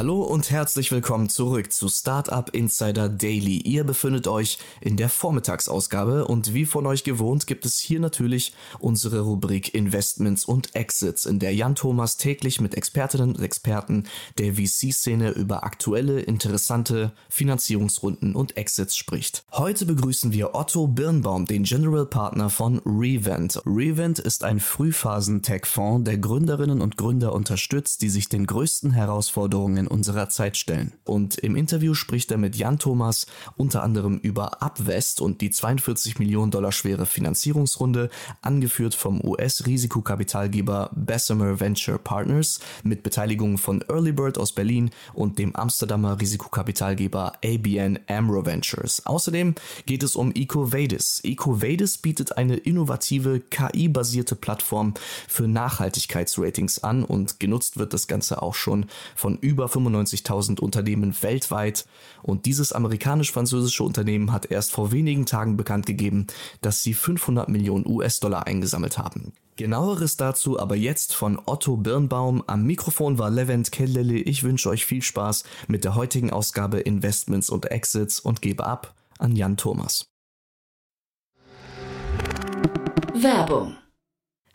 Hallo und herzlich willkommen zurück zu Startup Insider Daily. Ihr befindet euch in der Vormittagsausgabe und wie von euch gewohnt gibt es hier natürlich unsere Rubrik Investments und Exits, in der Jan Thomas täglich mit Expertinnen und Experten der VC-Szene über aktuelle, interessante Finanzierungsrunden und Exits spricht. Heute begrüßen wir Otto Birnbaum, den General Partner von Revent. Revent ist ein Frühphasen-Tech-Fonds, der Gründerinnen und Gründer unterstützt, die sich den größten Herausforderungen unserer Zeit stellen. Und im Interview spricht er mit Jan Thomas unter anderem über Upvest und die 42 Millionen Dollar schwere Finanzierungsrunde, angeführt vom US-Risikokapitalgeber Bessemer Venture Partners mit Beteiligung von Earlybird aus Berlin und dem Amsterdamer Risikokapitalgeber ABN Amro Ventures. Außerdem geht es um EcoVadis. EcoVadis bietet eine innovative KI-basierte Plattform für Nachhaltigkeitsratings an und genutzt wird das Ganze auch schon von über 95.000 Unternehmen weltweit und dieses amerikanisch-französische Unternehmen hat erst vor wenigen Tagen bekannt gegeben, dass sie 500 Millionen US-Dollar eingesammelt haben. Genaueres dazu aber jetzt von Otto Birnbaum. Am Mikrofon war Levent Kellele. Ich wünsche euch viel Spaß mit der heutigen Ausgabe Investments und Exits und gebe ab an Jan Thomas. Werbung.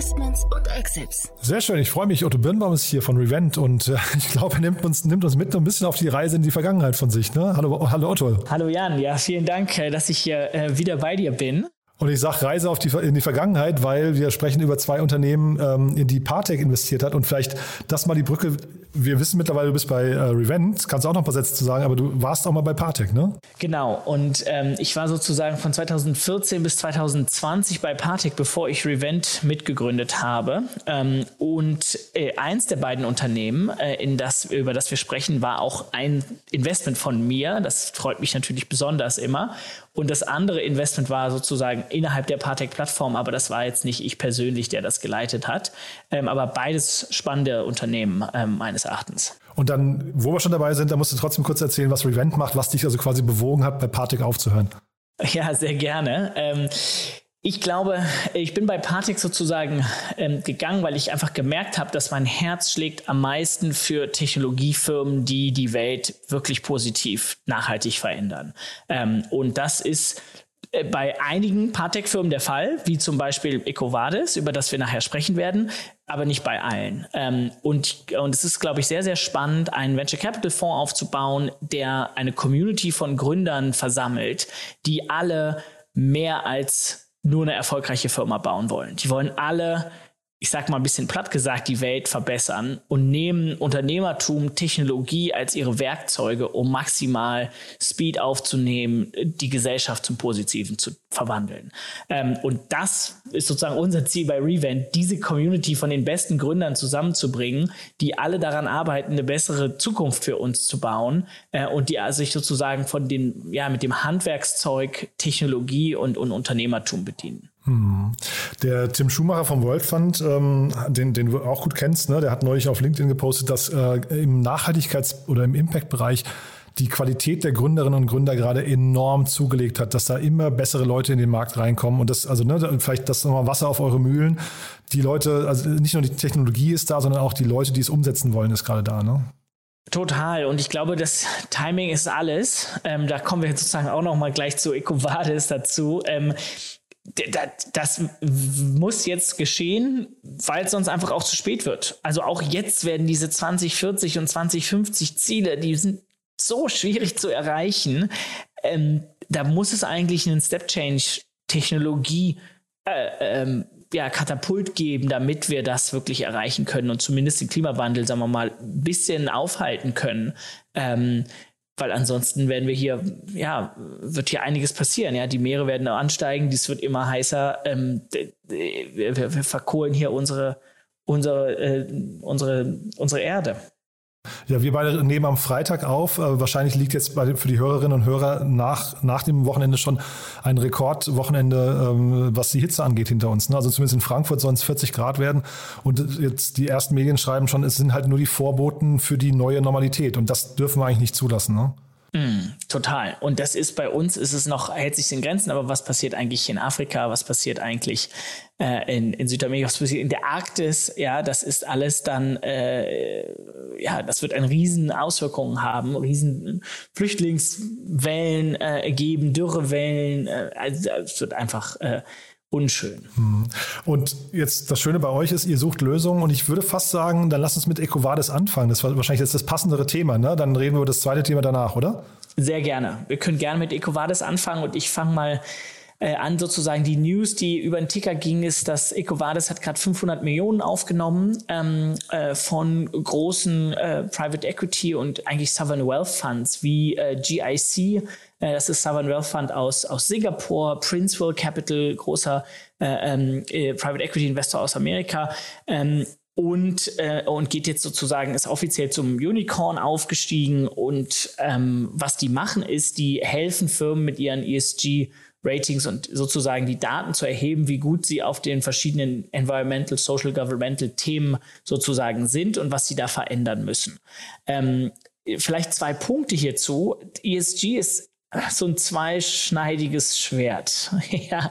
Investments und Exits. Sehr schön, ich freue mich. Otto Birnbaum ist hier von Revent und äh, ich glaube, er nimmt uns, nimmt uns mit ein bisschen auf die Reise in die Vergangenheit von sich. Ne? Hallo, hallo Otto. Hallo Jan, ja, vielen Dank, äh, dass ich hier äh, wieder bei dir bin. Und ich sage Reise auf die, in die Vergangenheit, weil wir sprechen über zwei Unternehmen, ähm, in die Partec investiert hat. Und vielleicht das mal die Brücke. Wir wissen mittlerweile, du bist bei äh, Revent. Kannst auch noch ein paar Sätze zu sagen, aber du warst auch mal bei Partec, ne? Genau. Und ähm, ich war sozusagen von 2014 bis 2020 bei Partec, bevor ich Revent mitgegründet habe. Ähm, und äh, eins der beiden Unternehmen, äh, in das, über das wir sprechen, war auch ein Investment von mir. Das freut mich natürlich besonders immer. Und das andere Investment war sozusagen innerhalb der Partec-Plattform, aber das war jetzt nicht ich persönlich, der das geleitet hat. Ähm, aber beides spannende Unternehmen ähm, meines Erachtens. Und dann, wo wir schon dabei sind, da musst du trotzdem kurz erzählen, was Revent macht, was dich also quasi bewogen hat, bei Partec aufzuhören. Ja, sehr gerne. Ähm, ich glaube, ich bin bei Partec sozusagen ähm, gegangen, weil ich einfach gemerkt habe, dass mein Herz schlägt am meisten für Technologiefirmen, die die Welt wirklich positiv, nachhaltig verändern. Ähm, und das ist äh, bei einigen Partec-Firmen der Fall, wie zum Beispiel EcoVadis, über das wir nachher sprechen werden, aber nicht bei allen. Ähm, und, und es ist, glaube ich, sehr, sehr spannend, einen Venture Capital Fonds aufzubauen, der eine Community von Gründern versammelt, die alle mehr als nur eine erfolgreiche Firma bauen wollen. Die wollen alle ich sag mal ein bisschen platt gesagt, die Welt verbessern und nehmen Unternehmertum, Technologie als ihre Werkzeuge, um maximal Speed aufzunehmen, die Gesellschaft zum Positiven zu verwandeln. Ähm, und das ist sozusagen unser Ziel bei Revent, diese Community von den besten Gründern zusammenzubringen, die alle daran arbeiten, eine bessere Zukunft für uns zu bauen äh, und die sich sozusagen von den, ja, mit dem Handwerkszeug, Technologie und, und Unternehmertum bedienen. Hm. Der Tim Schumacher vom World Fund, ähm, den, den du auch gut kennst, ne, der hat neulich auf LinkedIn gepostet, dass äh, im Nachhaltigkeits- oder im Impact-Bereich die Qualität der Gründerinnen und Gründer gerade enorm zugelegt hat, dass da immer bessere Leute in den Markt reinkommen und das, also ne, vielleicht das nochmal Wasser auf eure Mühlen. Die Leute, also nicht nur die Technologie ist da, sondern auch die Leute, die es umsetzen wollen, ist gerade da, ne? Total. Und ich glaube, das Timing ist alles. Ähm, da kommen wir sozusagen auch noch mal gleich zu EcoVadis dazu. Ähm, das muss jetzt geschehen, weil es sonst einfach auch zu spät wird. Also auch jetzt werden diese 2040 und 2050 Ziele, die sind so schwierig zu erreichen. Ähm, da muss es eigentlich einen Step Change Technologie äh, ähm, ja, Katapult geben, damit wir das wirklich erreichen können und zumindest den Klimawandel, sagen wir mal, ein bisschen aufhalten können. Ähm, weil ansonsten werden wir hier, ja, wird hier einiges passieren. Ja, die Meere werden ansteigen, dies wird immer heißer. Ähm, wir, wir, verkohlen hier unsere, unsere, äh, unsere, unsere Erde. Ja, wir beide nehmen am Freitag auf. Äh, wahrscheinlich liegt jetzt bei, für die Hörerinnen und Hörer nach, nach dem Wochenende schon ein Rekordwochenende, ähm, was die Hitze angeht, hinter uns. Ne? Also zumindest in Frankfurt sollen es 40 Grad werden. Und jetzt die ersten Medien schreiben schon, es sind halt nur die Vorboten für die neue Normalität. Und das dürfen wir eigentlich nicht zulassen. Ne? Mm, total. Und das ist bei uns, ist es noch, hält sich in Grenzen, aber was passiert eigentlich in Afrika? Was passiert eigentlich äh, in, in Südamerika? Was passiert in der Arktis? Ja, das ist alles dann, äh, ja, das wird eine riesen Auswirkungen haben, riesen Flüchtlingswellen äh, geben, Dürrewellen. Äh, also es wird einfach äh, unschön. Hm. Und jetzt das Schöne bei euch ist, ihr sucht Lösungen und ich würde fast sagen, dann lass uns mit EcoVadis anfangen. Das war wahrscheinlich jetzt das passendere Thema, ne? Dann reden wir über das zweite Thema danach, oder? Sehr gerne. Wir können gerne mit EcoVadis anfangen und ich fange mal äh, an sozusagen die News, die über den Ticker ging, ist, dass EcoVadis hat gerade 500 Millionen aufgenommen ähm, äh, von großen äh, Private Equity und eigentlich Sovereign Wealth Funds wie äh, GIC, äh, das ist Sovereign Wealth Fund aus, aus Singapur, Princeville Capital, großer äh, ähm, äh, Private Equity Investor aus Amerika. Ähm, und, äh, und geht jetzt sozusagen, ist offiziell zum Unicorn aufgestiegen. Und ähm, was die machen, ist, die helfen Firmen mit ihren ESG Ratings und sozusagen die Daten zu erheben, wie gut sie auf den verschiedenen Environmental, Social, Governmental Themen sozusagen sind und was sie da verändern müssen. Ähm, vielleicht zwei Punkte hierzu. ESG ist so ein zweischneidiges Schwert. ja,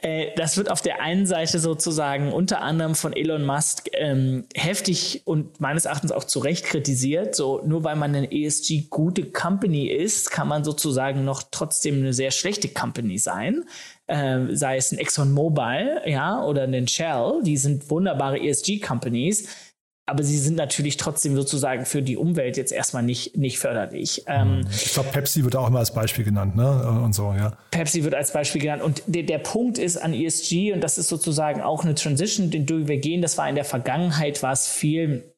äh, das wird auf der einen Seite sozusagen unter anderem von Elon Musk ähm, heftig und meines Erachtens auch zu Recht kritisiert. So nur weil man eine ESG gute Company ist, kann man sozusagen noch trotzdem eine sehr schlechte Company sein. Äh, sei es ein ExxonMobil, ja, oder ein Shell, die sind wunderbare ESG Companies aber sie sind natürlich trotzdem sozusagen für die Umwelt jetzt erstmal nicht, nicht förderlich. Ähm, ich glaube, Pepsi wird auch immer als Beispiel genannt, ne? Und so, ja. Pepsi wird als Beispiel genannt. Und der, der Punkt ist an ESG, und das ist sozusagen auch eine Transition, den wir gehen, das war in der Vergangenheit, war es viel,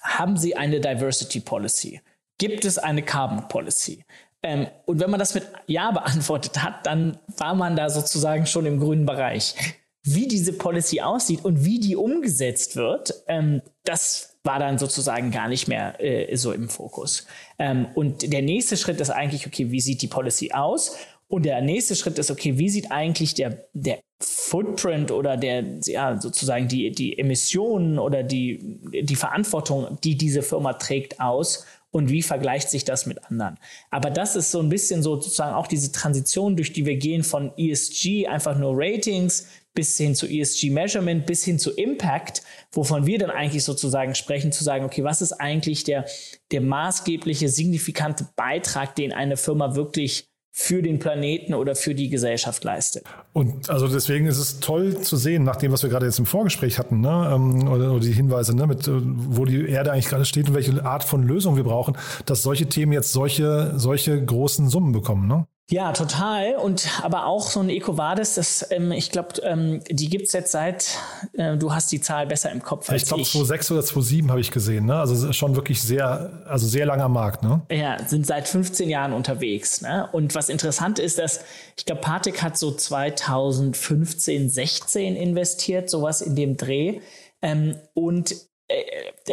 haben Sie eine Diversity Policy? Gibt es eine Carbon Policy? Ähm, und wenn man das mit Ja beantwortet hat, dann war man da sozusagen schon im grünen Bereich wie diese Policy aussieht und wie die umgesetzt wird, ähm, das war dann sozusagen gar nicht mehr äh, so im Fokus. Ähm, und der nächste Schritt ist eigentlich, okay, wie sieht die Policy aus? Und der nächste Schritt ist, okay, wie sieht eigentlich der, der Footprint oder der, ja, sozusagen die, die Emissionen oder die, die Verantwortung, die diese Firma trägt, aus? Und wie vergleicht sich das mit anderen? Aber das ist so ein bisschen so sozusagen auch diese Transition, durch die wir gehen von ESG, einfach nur Ratings, bis hin zu ESG Measurement, bis hin zu Impact, wovon wir dann eigentlich sozusagen sprechen, zu sagen, okay, was ist eigentlich der, der maßgebliche, signifikante Beitrag, den eine Firma wirklich für den Planeten oder für die Gesellschaft leistet. Und also deswegen ist es toll zu sehen, nach dem, was wir gerade jetzt im Vorgespräch hatten, ne, ähm, oder, oder, die Hinweise, ne, mit, äh, wo die Erde eigentlich gerade steht und welche Art von Lösung wir brauchen, dass solche Themen jetzt solche, solche großen Summen bekommen. Ne? Ja, total. Und aber auch so ein EcoVadis, das, ähm, ich glaube, ähm, die gibt's jetzt seit, äh, du hast die Zahl besser im Kopf als ich. Glaub, ich glaube, 2006 oder 2007 habe ich gesehen. Ne? Also schon wirklich sehr, also sehr langer Markt. Ne? Ja, sind seit 15 Jahren unterwegs. Ne? Und was interessant ist, dass ich glaube, Patek hat so 2015, 16 investiert, sowas in dem Dreh. Ähm, und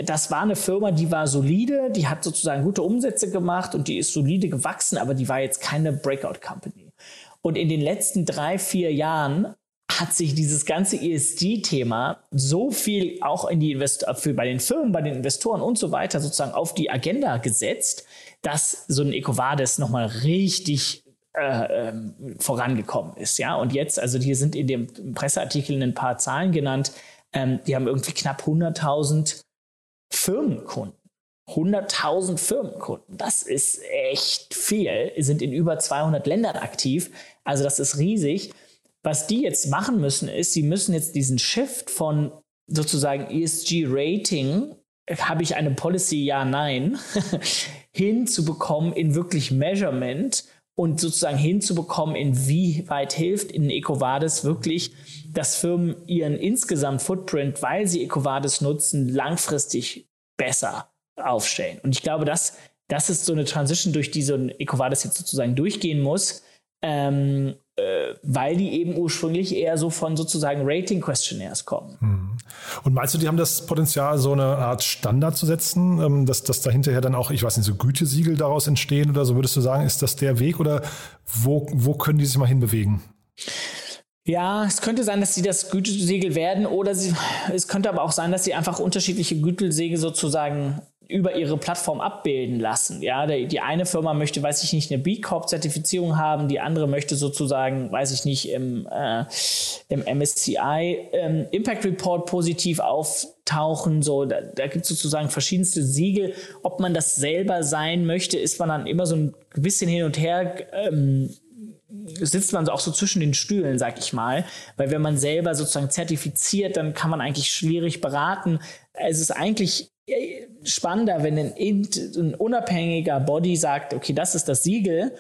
das war eine Firma, die war solide, die hat sozusagen gute Umsätze gemacht und die ist solide gewachsen, aber die war jetzt keine Breakout Company. Und in den letzten drei, vier Jahren hat sich dieses ganze ESG-Thema so viel auch in die Invest für bei den Firmen, bei den Investoren und so weiter sozusagen auf die Agenda gesetzt, dass so ein EcoVadis nochmal richtig äh, ähm, vorangekommen ist. Ja, und jetzt, also hier sind in dem Presseartikel ein paar Zahlen genannt. Ähm, die haben irgendwie knapp 100.000 Firmenkunden. 100.000 Firmenkunden. Das ist echt viel. Sind in über 200 Ländern aktiv. Also das ist riesig. Was die jetzt machen müssen, ist, sie müssen jetzt diesen Shift von sozusagen ESG-Rating, habe ich eine Policy, ja, nein, hinzubekommen in wirklich Measurement und sozusagen hinzubekommen, inwieweit hilft in EcoVadis wirklich, dass Firmen ihren insgesamt Footprint, weil sie EcoVadis nutzen, langfristig besser aufstellen. Und ich glaube, das, das ist so eine Transition, durch die so ein EcoVadis jetzt sozusagen durchgehen muss, ähm, äh, weil die eben ursprünglich eher so von sozusagen Rating-Questionnaires kommen. Hm. Und meinst du, die haben das Potenzial, so eine Art Standard zu setzen, ähm, dass, dass da hinterher dann auch, ich weiß nicht, so Gütesiegel daraus entstehen oder so? Würdest du sagen, ist das der Weg oder wo, wo können die sich mal hinbewegen? Ja, es könnte sein, dass sie das Gütesiegel werden oder sie, es könnte aber auch sein, dass sie einfach unterschiedliche Gütesiegel sozusagen über ihre Plattform abbilden lassen. Ja, die, eine Firma möchte, weiß ich nicht, eine B Corp Zertifizierung haben, die andere möchte sozusagen, weiß ich nicht, im, äh, im MSCI ähm, Impact Report positiv auftauchen. So, da, da gibt es sozusagen verschiedenste Siegel. Ob man das selber sein möchte, ist man dann immer so ein bisschen hin und her. Ähm, sitzt man auch so zwischen den Stühlen, sag ich mal. Weil wenn man selber sozusagen zertifiziert, dann kann man eigentlich schwierig beraten. Es ist eigentlich spannender, wenn ein, ein unabhängiger Body sagt, okay, das ist das Siegel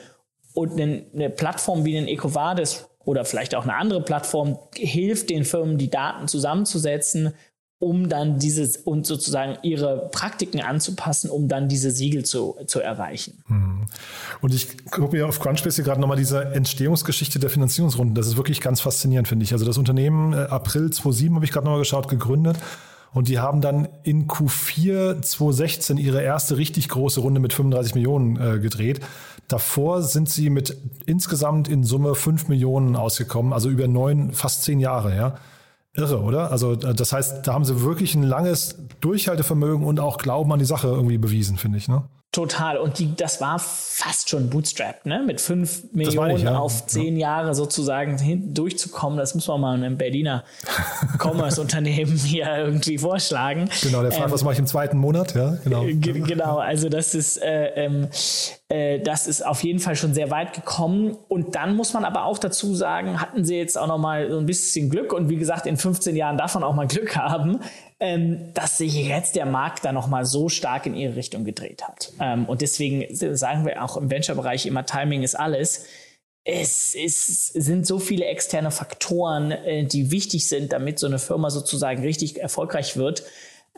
und eine, Plattform wie ein EcoVadis oder vielleicht auch eine andere Plattform hilft den Firmen, die Daten zusammenzusetzen um dann dieses und sozusagen ihre Praktiken anzupassen, um dann diese Siegel zu, zu erreichen. Hm. Und ich gucke mir auf Crunchbase gerade nochmal diese Entstehungsgeschichte der Finanzierungsrunden. Das ist wirklich ganz faszinierend, finde ich. Also das Unternehmen äh, April 2007 habe ich gerade nochmal geschaut, gegründet. Und die haben dann in Q4 2016 ihre erste richtig große Runde mit 35 Millionen äh, gedreht. Davor sind sie mit insgesamt in Summe 5 Millionen ausgekommen, also über neun, fast zehn Jahre, ja. Irre, oder? Also äh, das heißt, da haben sie wirklich ein langes Durchhaltevermögen und auch Glauben an die Sache irgendwie bewiesen, finde ich. Ne? Total. Und die, das war fast schon Bootstrap, ne? Mit fünf Millionen ich, ja. auf zehn ja. Jahre sozusagen hin, durchzukommen. Das muss man mal einem Berliner Commerce-Unternehmen hier irgendwie vorschlagen. Genau, der fragt, ähm, was mache ich im zweiten Monat? Ja, genau. Genau, also das ist, äh, ähm, äh, das ist auf jeden Fall schon sehr weit gekommen. Und dann muss man aber auch dazu sagen, hatten sie jetzt auch noch mal so ein bisschen Glück und wie gesagt, in 15 Jahren darf man auch mal Glück haben, ähm, dass sich jetzt der Markt da nochmal so stark in ihre Richtung gedreht hat. Ähm, und deswegen sagen wir auch im Venture-Bereich immer, Timing ist alles. Es ist, sind so viele externe Faktoren, äh, die wichtig sind, damit so eine Firma sozusagen richtig erfolgreich wird.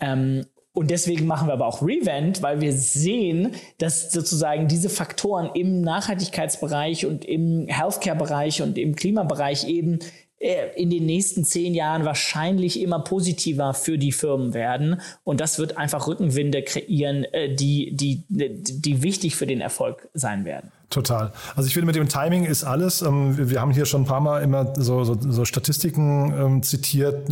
Ähm, und deswegen machen wir aber auch Revent, weil wir sehen, dass sozusagen diese Faktoren im Nachhaltigkeitsbereich und im Healthcare-Bereich und im Klimabereich eben in den nächsten zehn Jahren wahrscheinlich immer positiver für die Firmen werden. Und das wird einfach Rückenwinde kreieren, äh, die, die, die wichtig für den Erfolg sein werden. Total. Also ich finde, mit dem Timing ist alles. Ähm, wir haben hier schon ein paar Mal immer so, so, so Statistiken ähm, zitiert,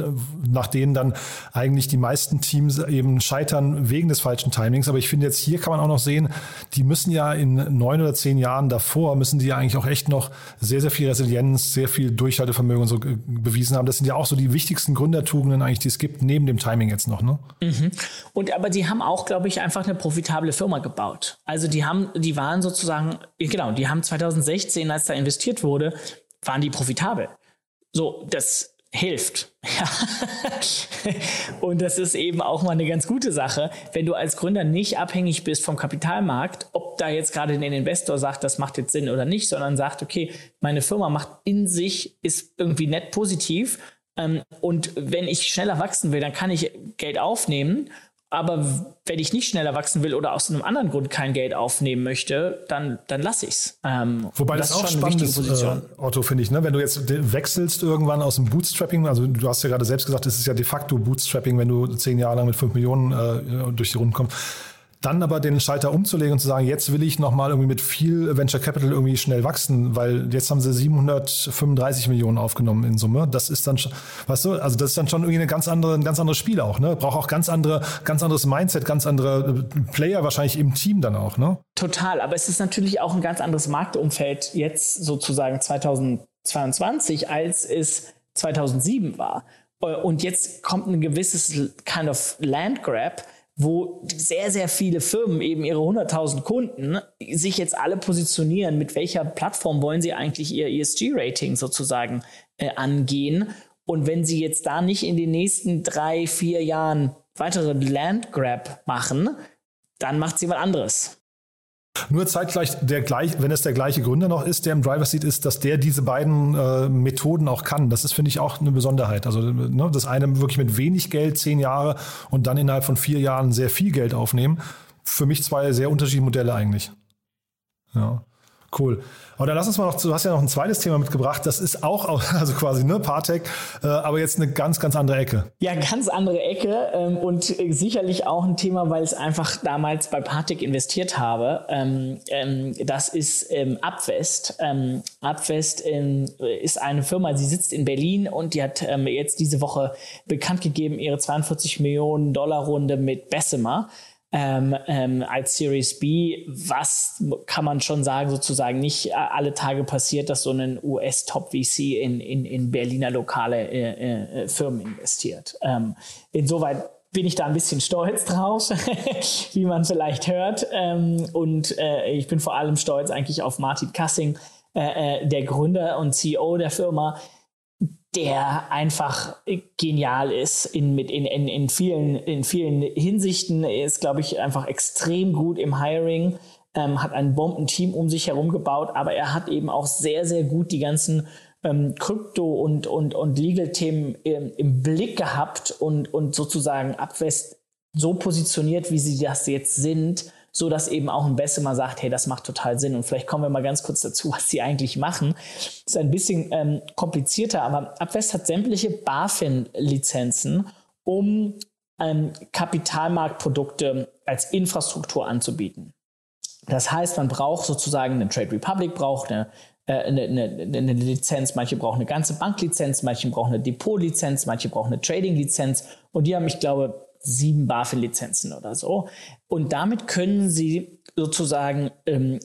nach denen dann eigentlich die meisten Teams eben scheitern wegen des falschen Timings. Aber ich finde jetzt hier kann man auch noch sehen, die müssen ja in neun oder zehn Jahren davor, müssen die ja eigentlich auch echt noch sehr, sehr viel Resilienz, sehr viel Durchhaltevermögen so bewiesen haben. Das sind ja auch so die wichtigsten Gründertugenden eigentlich, die es gibt, neben dem Timing jetzt noch. Ne? Mhm. Und aber die haben auch, glaube ich, einfach eine profitable Firma gebaut. Also die haben, die waren sozusagen genau, die haben 2016, als da investiert wurde, waren die profitabel. So, das hilft. und das ist eben auch mal eine ganz gute Sache, wenn du als Gründer nicht abhängig bist vom Kapitalmarkt, ob da jetzt gerade ein Investor sagt, das macht jetzt Sinn oder nicht, sondern sagt, okay, meine Firma macht in sich, ist irgendwie net positiv. Ähm, und wenn ich schneller wachsen will, dann kann ich Geld aufnehmen aber wenn ich nicht schneller wachsen will oder aus einem anderen Grund kein Geld aufnehmen möchte, dann, dann lasse ich es. Ähm, Wobei das, das auch spannend ist, äh, Otto, finde ich. Ne? Wenn du jetzt wechselst irgendwann aus dem Bootstrapping, also du hast ja gerade selbst gesagt, es ist ja de facto Bootstrapping, wenn du zehn Jahre lang mit fünf Millionen äh, durch die Runden kommst dann aber den Schalter umzulegen und zu sagen, jetzt will ich nochmal irgendwie mit viel Venture Capital irgendwie schnell wachsen, weil jetzt haben sie 735 Millionen aufgenommen in Summe. Das ist dann, weißt du, also das ist dann schon irgendwie eine ganz andere, ein ganz anderes Spiel auch, ne? Braucht auch ganz andere, ganz anderes Mindset, ganz andere äh, Player wahrscheinlich im Team dann auch, ne? Total, aber es ist natürlich auch ein ganz anderes Marktumfeld jetzt sozusagen 2022, als es 2007 war. Und jetzt kommt ein gewisses kind of Land Grab, wo sehr, sehr viele Firmen eben ihre 100.000 Kunden sich jetzt alle positionieren, mit welcher Plattform wollen sie eigentlich ihr ESG-Rating sozusagen äh, angehen. Und wenn sie jetzt da nicht in den nächsten drei, vier Jahren weitere Landgrab machen, dann macht sie was anderes. Nur zeitgleich, der gleich, wenn es der gleiche Gründer noch ist, der im Driver Seat ist, dass der diese beiden äh, Methoden auch kann. Das ist, finde ich, auch eine Besonderheit. Also ne, das eine wirklich mit wenig Geld, zehn Jahre und dann innerhalb von vier Jahren sehr viel Geld aufnehmen. Für mich zwei sehr unterschiedliche Modelle eigentlich. Ja. Cool. Dann lass uns mal noch, du hast ja noch ein zweites Thema mitgebracht, das ist auch, also quasi, ne, Partec, äh, aber jetzt eine ganz, ganz andere Ecke. Ja, ganz andere Ecke ähm, und äh, sicherlich auch ein Thema, weil ich einfach damals bei Partec investiert habe. Ähm, ähm, das ist ähm, Abwest. Ähm, Abwest ähm, ist eine Firma, sie sitzt in Berlin und die hat ähm, jetzt diese Woche bekannt gegeben, ihre 42 Millionen Dollar Runde mit Bessemer ähm, ähm, als Series B, was kann man schon sagen, sozusagen nicht alle Tage passiert, dass so ein US-Top-VC in, in, in Berliner lokale äh, äh, Firmen investiert. Ähm, insoweit bin ich da ein bisschen stolz drauf, wie man vielleicht hört. Ähm, und äh, ich bin vor allem stolz eigentlich auf Martin Kassing, äh, äh, der Gründer und CEO der Firma, der einfach genial ist in, mit in, in, in, vielen, in vielen Hinsichten. Er ist, glaube ich, einfach extrem gut im Hiring, ähm, hat ein Bombenteam um sich herum gebaut, aber er hat eben auch sehr, sehr gut die ganzen ähm, Krypto- und, und, und Legal-Themen im, im, Blick gehabt und, und sozusagen Abwest so positioniert, wie sie das jetzt sind, so dass eben auch ein Bessemer sagt, hey, das macht total Sinn. Und vielleicht kommen wir mal ganz kurz dazu, was sie eigentlich machen. Das ist ein bisschen ähm, komplizierter, aber Abwest hat sämtliche BaFin-Lizenzen, um ähm, Kapitalmarktprodukte als Infrastruktur anzubieten. Das heißt, man braucht sozusagen eine Trade Republic, braucht eine, äh, eine, eine, eine, Lizenz, manche brauchen eine ganze Banklizenz, manche brauchen eine Depotlizenz, manche brauchen eine Trading-Lizenz und die haben, ich glaube, sieben BaFin-Lizenzen oder so. Und damit können Sie sozusagen ähm,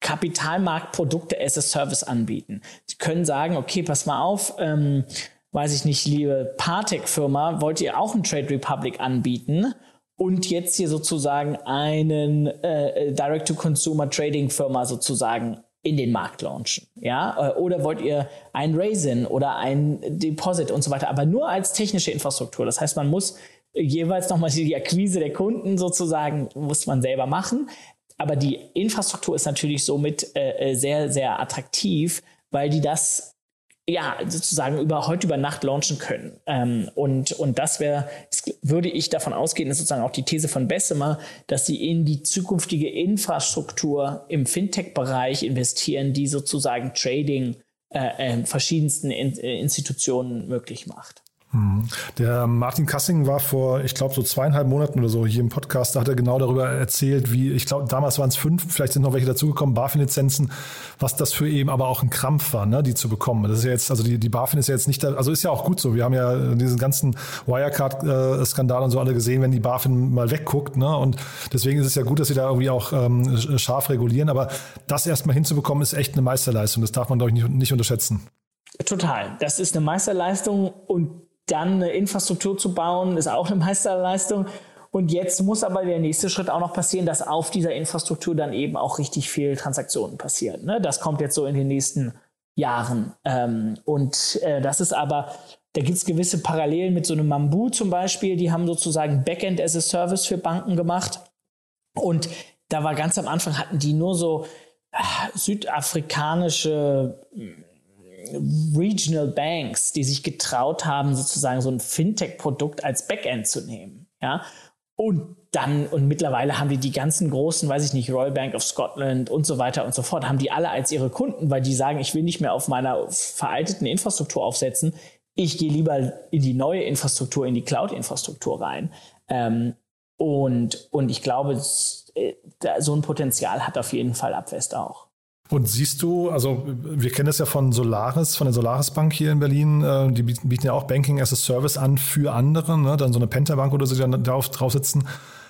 Kapitalmarktprodukte as a Service anbieten. Sie können sagen, okay, pass mal auf, ähm, weiß ich nicht, liebe Partec-Firma, wollt ihr auch ein Trade Republic anbieten? Und jetzt hier sozusagen einen äh, Direct-to-Consumer-Trading-Firma sozusagen in den Markt launchen. Ja? Äh, oder wollt ihr ein Raisin oder ein Deposit und so weiter, aber nur als technische Infrastruktur. Das heißt, man muss jeweils nochmal die Akquise der Kunden sozusagen, muss man selber machen. Aber die Infrastruktur ist natürlich somit äh, äh, sehr, sehr attraktiv, weil die das ja, sozusagen über heute über Nacht launchen können. Ähm, und, und das wäre, würde ich davon ausgehen, ist sozusagen auch die These von Bessemer, dass sie in die zukünftige Infrastruktur im Fintech-Bereich investieren, die sozusagen Trading äh, äh, verschiedensten in, Institutionen möglich macht. Mhm. Der Martin Kassing war vor, ich glaube, so zweieinhalb Monaten oder so hier im Podcast, da hat er genau darüber erzählt, wie, ich glaube, damals waren es fünf, vielleicht sind noch welche dazugekommen, BaFin-Lizenzen, was das für eben aber auch ein Krampf war, ne, die zu bekommen. Das ist ja jetzt, also die, die BaFin ist ja jetzt nicht da, also ist ja auch gut so. Wir haben ja diesen ganzen Wirecard-Skandal und so alle gesehen, wenn die BaFin mal wegguckt, ne, und deswegen ist es ja gut, dass sie da irgendwie auch ähm, scharf regulieren, aber das erstmal hinzubekommen, ist echt eine Meisterleistung. Das darf man, glaube ich, nicht, nicht unterschätzen. Total. Das ist eine Meisterleistung und dann eine Infrastruktur zu bauen, ist auch eine Meisterleistung. Und jetzt muss aber der nächste Schritt auch noch passieren, dass auf dieser Infrastruktur dann eben auch richtig viel Transaktionen passieren. Ne? Das kommt jetzt so in den nächsten Jahren. Ähm, und äh, das ist aber, da gibt es gewisse Parallelen mit so einem Mambu zum Beispiel. Die haben sozusagen Backend as a Service für Banken gemacht. Und da war ganz am Anfang hatten die nur so äh, südafrikanische Regional Banks, die sich getraut haben, sozusagen so ein Fintech-Produkt als Backend zu nehmen. Ja? Und dann, und mittlerweile haben die die ganzen großen, weiß ich nicht, Royal Bank of Scotland und so weiter und so fort, haben die alle als ihre Kunden, weil die sagen, ich will nicht mehr auf meiner veralteten Infrastruktur aufsetzen. Ich gehe lieber in die neue Infrastruktur, in die Cloud-Infrastruktur rein. Ähm, und, und ich glaube, äh, so ein Potenzial hat auf jeden Fall Abwest auch. Und siehst du, also wir kennen das ja von Solaris, von der Solaris Bank hier in Berlin, äh, die bieten ja auch Banking as a Service an für andere, ne? dann so eine Pentabank oder so, die dann drauf, drauf sitzen.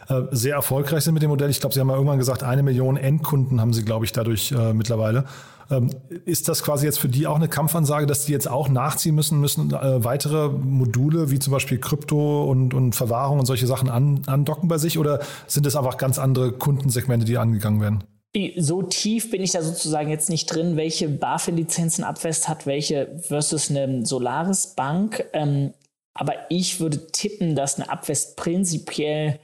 äh, sehr erfolgreich sind mit dem Modell. Ich glaube, Sie haben ja irgendwann gesagt, eine Million Endkunden haben Sie, glaube ich, dadurch äh, mittlerweile. Ähm, ist das quasi jetzt für die auch eine Kampfansage, dass die jetzt auch nachziehen müssen, müssen äh, weitere Module wie zum Beispiel Krypto und, und Verwahrung und solche Sachen an, andocken bei sich oder sind es einfach ganz andere Kundensegmente, die angegangen werden? So tief bin ich da sozusagen jetzt nicht drin, welche BaFin-Lizenzen Abwest hat, welche versus eine Solaris-Bank. Ähm, aber ich würde tippen, dass eine Abwest prinzipiell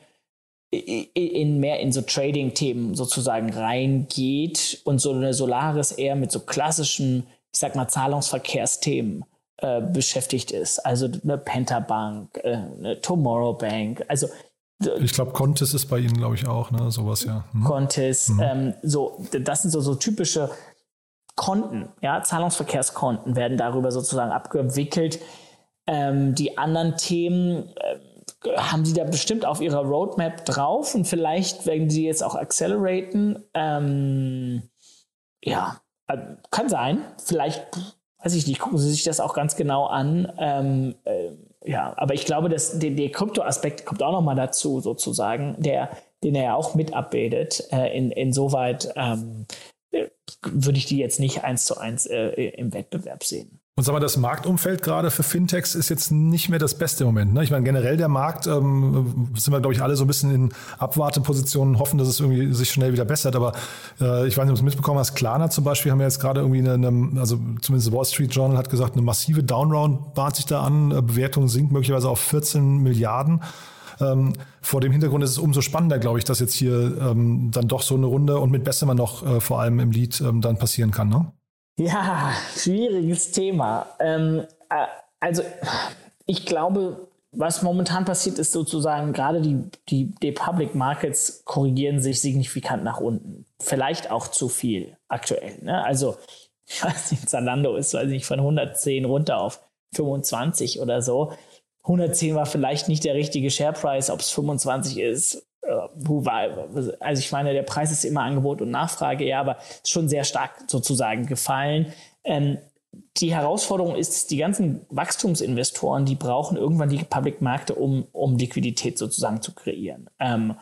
in mehr in so Trading-Themen sozusagen reingeht und so eine Solaris eher mit so klassischen, ich sag mal, Zahlungsverkehrsthemen äh, beschäftigt ist. Also eine Pentabank, äh, eine Tomorrow Bank, also ich glaube, Contis ist bei Ihnen, glaube ich, auch, ne? Sowas, ja. Hm. Contis, hm. ähm, so, das sind so, so typische Konten, ja, Zahlungsverkehrskonten werden darüber sozusagen abgewickelt. Ähm, die anderen Themen, äh, haben die da bestimmt auf ihrer Roadmap drauf und vielleicht werden sie jetzt auch acceleraten. Ähm, ja, äh, kann sein. Vielleicht, weiß ich nicht, gucken sie sich das auch ganz genau an. Ähm, äh, ja, aber ich glaube, dass der, der Krypto-Aspekt kommt auch nochmal dazu, sozusagen, der, den er ja auch mit abbildet. Äh, in, insoweit ähm, äh, würde ich die jetzt nicht eins zu eins äh, im Wettbewerb sehen. Und sag mal, das Marktumfeld gerade für Fintechs ist jetzt nicht mehr das beste Moment. Ne? Ich meine, generell der Markt, ähm, sind wir, glaube ich, alle so ein bisschen in Abwartepositionen, hoffen, dass es irgendwie sich schnell wieder bessert. Aber äh, ich weiß nicht, ob du es mitbekommen hast, Klarna zum Beispiel haben ja jetzt gerade irgendwie eine, eine, also zumindest Wall Street Journal hat gesagt, eine massive Downround bahnt sich da an. Äh, Bewertung sinkt möglicherweise auf 14 Milliarden. Ähm, vor dem Hintergrund ist es umso spannender, glaube ich, dass jetzt hier ähm, dann doch so eine Runde und mit Bessemer noch äh, vor allem im Lead ähm, dann passieren kann. Ne? Ja, schwieriges Thema. Ähm, äh, also ich glaube, was momentan passiert, ist sozusagen gerade die, die, die Public Markets korrigieren sich signifikant nach unten. Vielleicht auch zu viel aktuell. Ne? Also, weiß nicht, Zalando ist, weiß nicht, von 110 runter auf 25 oder so. 110 war vielleicht nicht der richtige Share Price, ob es 25 ist, also ich meine, der Preis ist immer Angebot und Nachfrage, ja, aber ist schon sehr stark sozusagen gefallen. Ähm, die Herausforderung ist, die ganzen Wachstumsinvestoren, die brauchen irgendwann die Public-Märkte, um, um Liquidität sozusagen zu kreieren. Ähm,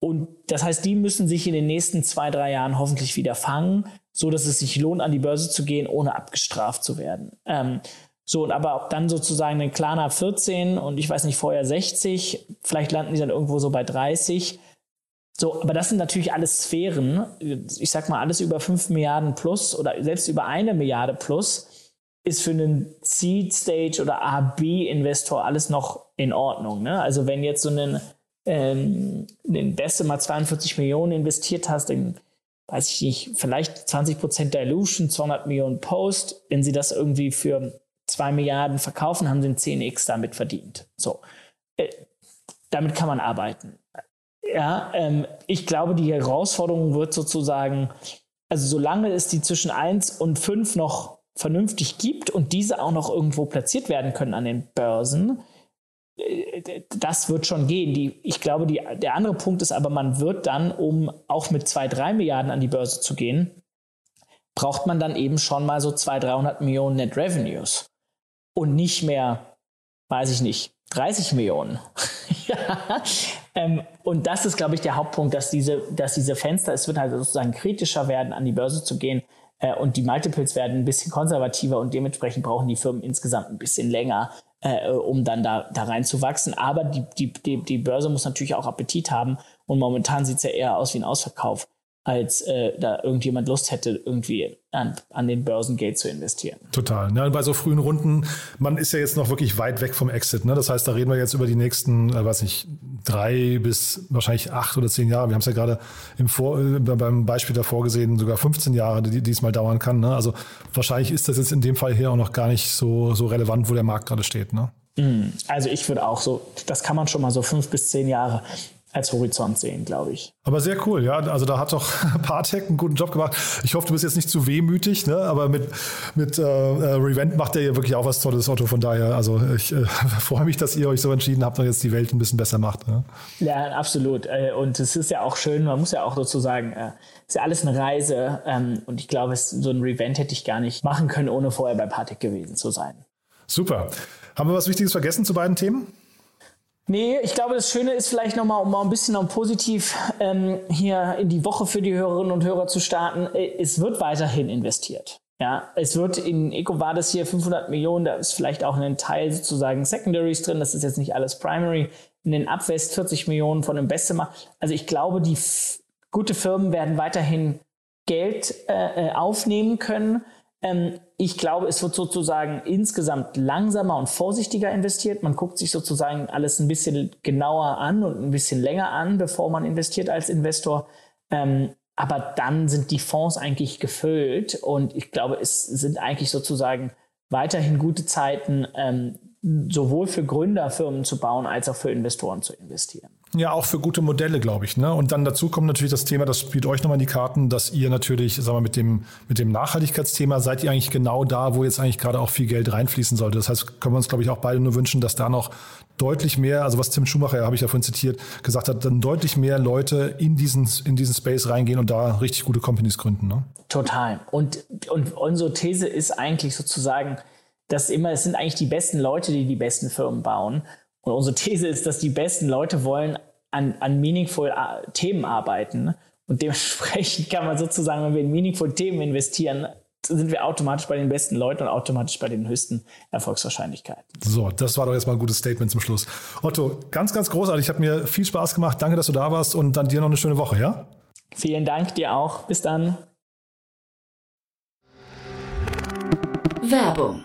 und das heißt, die müssen sich in den nächsten zwei, drei Jahren hoffentlich wieder fangen, so dass es sich lohnt, an die Börse zu gehen, ohne abgestraft zu werden. Ähm, so, und aber ob dann sozusagen ein Klarna 14 und ich weiß nicht, vorher 60, vielleicht landen die dann irgendwo so bei 30. So, aber das sind natürlich alles Sphären. Ich sag mal, alles über 5 Milliarden plus oder selbst über eine Milliarde plus ist für einen Seed Stage oder AB-Investor alles noch in Ordnung. Ne? Also wenn jetzt so einen, ähm, den Beste mal 42 Millionen investiert hast, dann weiß ich nicht, vielleicht 20% Dilution, 200 Millionen Post, wenn sie das irgendwie für 2 Milliarden verkaufen, haben sie ein 10x damit verdient. So. Äh, damit kann man arbeiten. Ja, ähm, ich glaube, die Herausforderung wird sozusagen, also solange es die zwischen 1 und 5 noch vernünftig gibt und diese auch noch irgendwo platziert werden können an den Börsen, äh, das wird schon gehen. Die, ich glaube, die, der andere Punkt ist aber, man wird dann, um auch mit 2, 3 Milliarden an die Börse zu gehen, braucht man dann eben schon mal so 200, 300 Millionen Net Revenues und nicht mehr, weiß ich nicht, 30 Millionen. ja. ähm, und das ist, glaube ich, der Hauptpunkt, dass diese, dass diese Fenster, es wird halt sozusagen kritischer werden, an die Börse zu gehen. Äh, und die Multiples werden ein bisschen konservativer und dementsprechend brauchen die Firmen insgesamt ein bisschen länger, äh, um dann da, da reinzuwachsen. Aber die, die, die, die Börse muss natürlich auch Appetit haben. Und momentan sieht es ja eher aus wie ein Ausverkauf als äh, da irgendjemand Lust hätte, irgendwie an, an den Börsengeld zu investieren. Total. Ja, bei so frühen Runden, man ist ja jetzt noch wirklich weit weg vom Exit. Ne? Das heißt, da reden wir jetzt über die nächsten, äh, weiß nicht, drei bis wahrscheinlich acht oder zehn Jahre. Wir haben es ja gerade im Vor äh, beim Beispiel davor gesehen, sogar 15 Jahre, die diesmal dauern kann. Ne? Also wahrscheinlich ist das jetzt in dem Fall hier auch noch gar nicht so, so relevant, wo der Markt gerade steht. Ne? Mm, also ich würde auch so, das kann man schon mal so fünf bis zehn Jahre als Horizont sehen, glaube ich. Aber sehr cool, ja. Also da hat doch Partec einen guten Job gemacht. Ich hoffe, du bist jetzt nicht zu wehmütig, ne? aber mit, mit äh, äh Revent macht er ja wirklich auch was Tolles, Otto. Von daher, also ich äh, freue mich, dass ihr euch so entschieden habt und jetzt die Welt ein bisschen besser macht. Ne? Ja, absolut. Äh, und es ist ja auch schön, man muss ja auch sozusagen, es äh, ist ja alles eine Reise. Ähm, und ich glaube, so ein Revent hätte ich gar nicht machen können, ohne vorher bei Partec gewesen zu sein. Super. Haben wir was Wichtiges vergessen zu beiden Themen? Nee, ich glaube, das Schöne ist vielleicht nochmal, um mal ein bisschen noch positiv ähm, hier in die Woche für die Hörerinnen und Hörer zu starten. Äh, es wird weiterhin investiert. Ja, es wird in EcoVadis hier 500 Millionen, da ist vielleicht auch ein Teil sozusagen Secondaries drin, das ist jetzt nicht alles Primary. In den Abwest 40 Millionen von dem Bessemer. Also ich glaube, die gute Firmen werden weiterhin Geld äh, äh, aufnehmen können. Ähm, ich glaube, es wird sozusagen insgesamt langsamer und vorsichtiger investiert. Man guckt sich sozusagen alles ein bisschen genauer an und ein bisschen länger an, bevor man investiert als Investor. Ähm, aber dann sind die Fonds eigentlich gefüllt und ich glaube, es sind eigentlich sozusagen weiterhin gute Zeiten, ähm, sowohl für Gründerfirmen zu bauen als auch für Investoren zu investieren. Ja, auch für gute Modelle, glaube ich. Ne? Und dann dazu kommt natürlich das Thema, das spielt euch nochmal in die Karten, dass ihr natürlich, sagen wir, mit dem, mit dem Nachhaltigkeitsthema seid ihr eigentlich genau da, wo jetzt eigentlich gerade auch viel Geld reinfließen sollte. Das heißt, können wir uns, glaube ich, auch beide nur wünschen, dass da noch deutlich mehr, also was Tim Schumacher, habe ich ja vorhin zitiert, gesagt hat, dann deutlich mehr Leute in diesen, in diesen Space reingehen und da richtig gute Companies gründen. Ne? Total. Und, und unsere These ist eigentlich sozusagen, dass immer, es sind eigentlich die besten Leute, die die besten Firmen bauen. Und unsere These ist, dass die besten Leute wollen an, an meaningful äh, Themen arbeiten. Und dementsprechend kann man sozusagen, wenn wir in meaningful Themen investieren, sind wir automatisch bei den besten Leuten und automatisch bei den höchsten Erfolgswahrscheinlichkeiten. So, das war doch jetzt mal ein gutes Statement zum Schluss. Otto, ganz, ganz großartig. Hat mir viel Spaß gemacht. Danke, dass du da warst und dann dir noch eine schöne Woche, ja? Vielen Dank dir auch. Bis dann. Werbung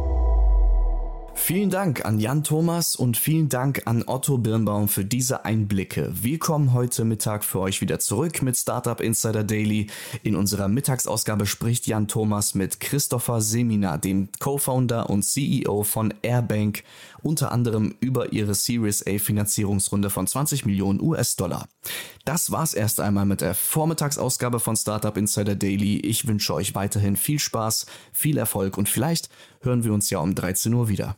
Vielen Dank an Jan Thomas und vielen Dank an Otto Birnbaum für diese Einblicke. Wir kommen heute Mittag für euch wieder zurück mit Startup Insider Daily. In unserer Mittagsausgabe spricht Jan Thomas mit Christopher Semina, dem Co-Founder und CEO von Airbank, unter anderem über ihre Series A Finanzierungsrunde von 20 Millionen US-Dollar. Das war's erst einmal mit der Vormittagsausgabe von Startup Insider Daily. Ich wünsche euch weiterhin viel Spaß, viel Erfolg und vielleicht hören wir uns ja um 13 Uhr wieder.